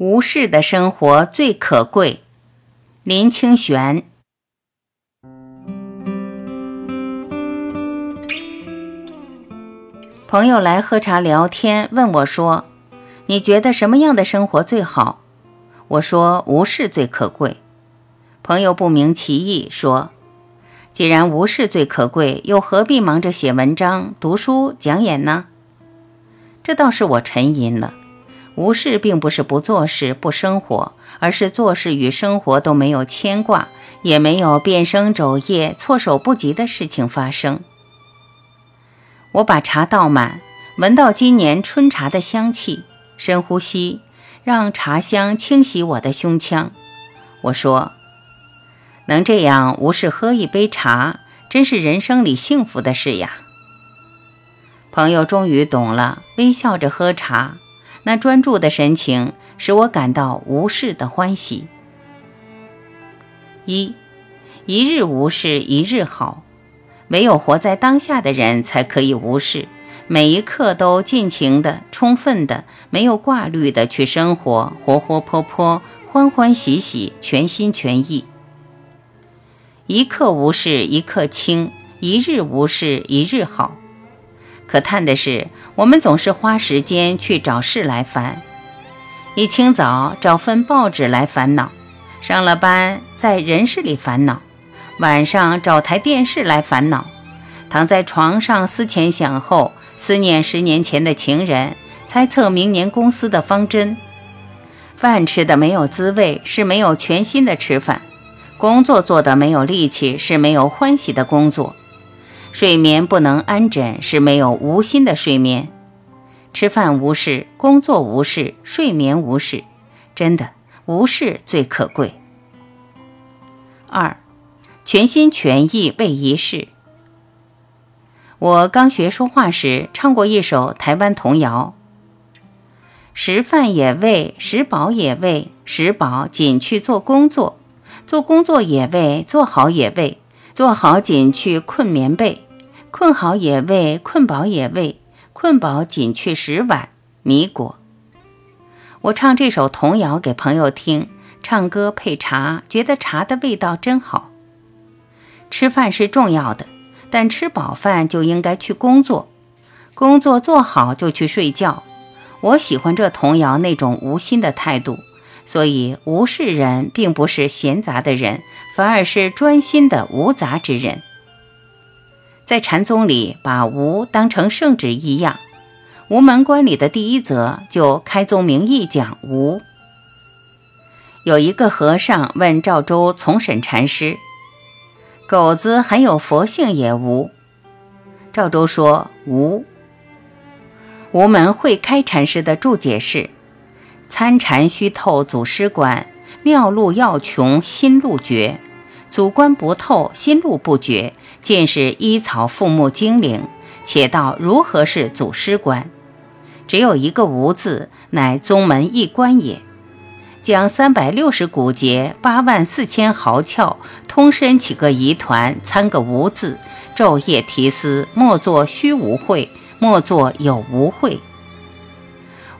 无事的生活最可贵。林清玄。朋友来喝茶聊天，问我说：“你觉得什么样的生活最好？”我说：“无事最可贵。”朋友不明其意，说：“既然无事最可贵，又何必忙着写文章、读书、讲演呢？”这倒是我沉吟了。无事并不是不做事、不生活，而是做事与生活都没有牵挂，也没有变生昼夜、措手不及的事情发生。我把茶倒满，闻到今年春茶的香气，深呼吸，让茶香清洗我的胸腔。我说：“能这样无事喝一杯茶，真是人生里幸福的事呀。”朋友终于懂了，微笑着喝茶，那专注的神情使我感到无事的欢喜。一，一日无事一日好。唯有活在当下的人，才可以无视，每一刻都尽情的、充分的、没有挂虑的去生活，活活泼泼、欢欢喜喜、全心全意。一刻无事一刻轻，一日无事一日好。可叹的是，我们总是花时间去找事来烦：一清早找份报纸来烦恼，上了班在人事里烦恼。晚上找台电视来烦恼，躺在床上思前想后，思念十年前的情人，猜测明年公司的方针。饭吃的没有滋味，是没有全心的吃饭；工作做的没有力气，是没有欢喜的工作；睡眠不能安枕，是没有无心的睡眠。吃饭无事，工作无事，睡眠无事，真的无事最可贵。二。全心全意为一事。我刚学说话时，唱过一首台湾童谣：“食饭也为，食饱也为，食饱仅去做工作；做工作也为，做好也为，做好仅去困棉被；困好也为，困饱也为，困饱仅去食碗米果。”我唱这首童谣给朋友听，唱歌配茶，觉得茶的味道真好。吃饭是重要的，但吃饱饭就应该去工作，工作做好就去睡觉。我喜欢这童谣那种无心的态度，所以无事人并不是闲杂的人，反而是专心的无杂之人。在禅宗里，把无当成圣旨一样，《无门关》里的第一则就开宗明义讲无。有一个和尚问赵州从审禅师。狗子很有佛性也无。赵州说无。无门会开禅师的注解是：参禅须透祖师观，妙路要穷心路绝。祖观不透，心路不绝，尽是依草附木精灵。且道如何是祖师观？只有一个无字，乃宗门一关也。将三百六十骨节、八万四千毫窍，通身起个疑团，参个无字，昼夜提思，莫作虚无会，莫作有无会。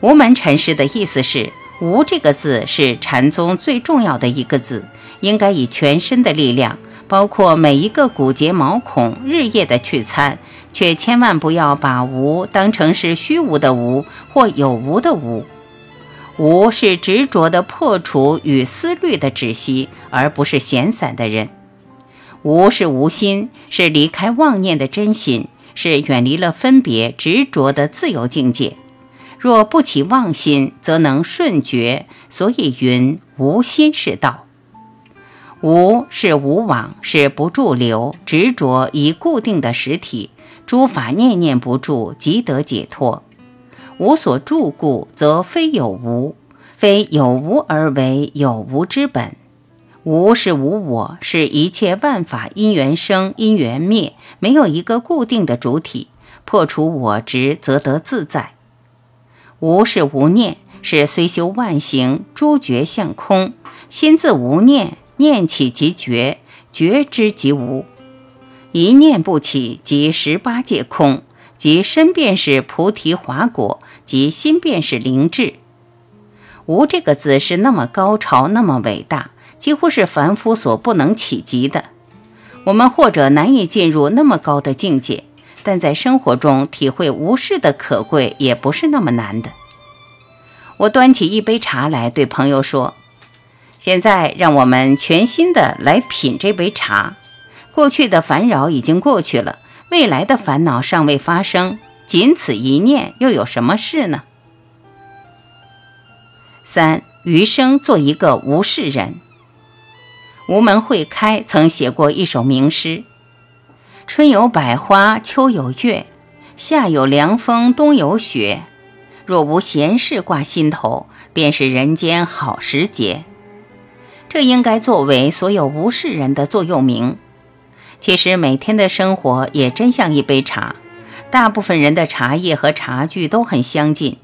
无门禅师的意思是：无这个字是禅宗最重要的一个字，应该以全身的力量，包括每一个骨节毛孔，日夜的去参，却千万不要把无当成是虚无的无或有无的无。无是执着的破除与思虑的止息，而不是闲散的人。无是无心，是离开妄念的真心，是远离了分别执着的自由境界。若不起妄心，则能顺觉。所以云无心是道。无是无往，是不驻留执着以固定的实体，诸法念念不住，即得解脱。无所住故，则非有无，非有无而为有无之本。无是无我，是一切万法因缘生，因缘灭，没有一个固定的主体。破除我执，则得自在。无是无念，是虽修万行，诸觉相空，心自无念，念起即觉，觉知即无。一念不起，即十八界空。即身便是菩提华果，即心便是灵智。无这个字是那么高潮，那么伟大，几乎是凡夫所不能企及的。我们或者难以进入那么高的境界，但在生活中体会无事的可贵，也不是那么难的。我端起一杯茶来，对朋友说：“现在让我们全新的来品这杯茶。过去的烦扰已经过去了，未来的烦恼尚未发生，仅此一念，又有什么事呢？”三余生做一个无事人。无门会开曾写过一首名诗：“春有百花，秋有月，夏有凉风，冬有雪。若无闲事挂心头，便是人间好时节。”这应该作为所有无事人的座右铭。其实每天的生活也真像一杯茶，大部分人的茶叶和茶具都很相近。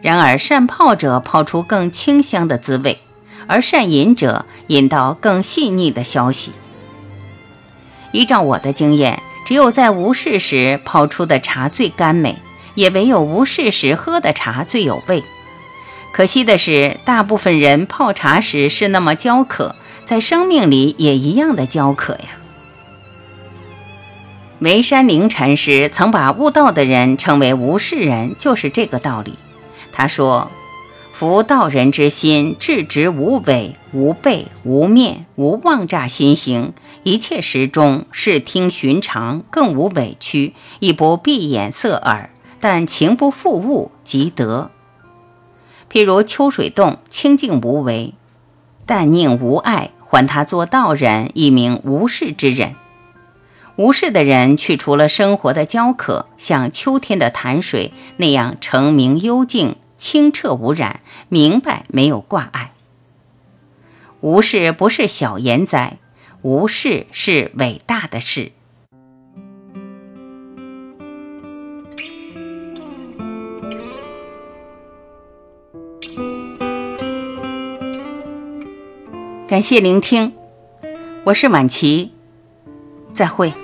然而，善泡者泡出更清香的滋味，而善饮者饮到更细腻的消息。依照我的经验，只有在无事时泡出的茶最甘美，也唯有无事时喝的茶最有味。可惜的是，大部分人泡茶时是那么焦渴，在生命里也一样的焦渴呀。梅山灵禅师曾把悟道的人称为无事人，就是这个道理。他说：“夫道人之心，至直无伪，无背无面，无妄诈心行，一切时中，视听寻常，更无委屈，亦不闭眼塞耳，但情不负物，即得。譬如秋水洞，清净无为，但宁无碍，还他做道人，一名无事之人。无事的人，去除了生活的焦渴，像秋天的潭水那样澄明幽静。”清澈无染，明白没有挂碍。无事不是小言哉，无事是伟大的事。感谢聆听，我是晚琪，再会。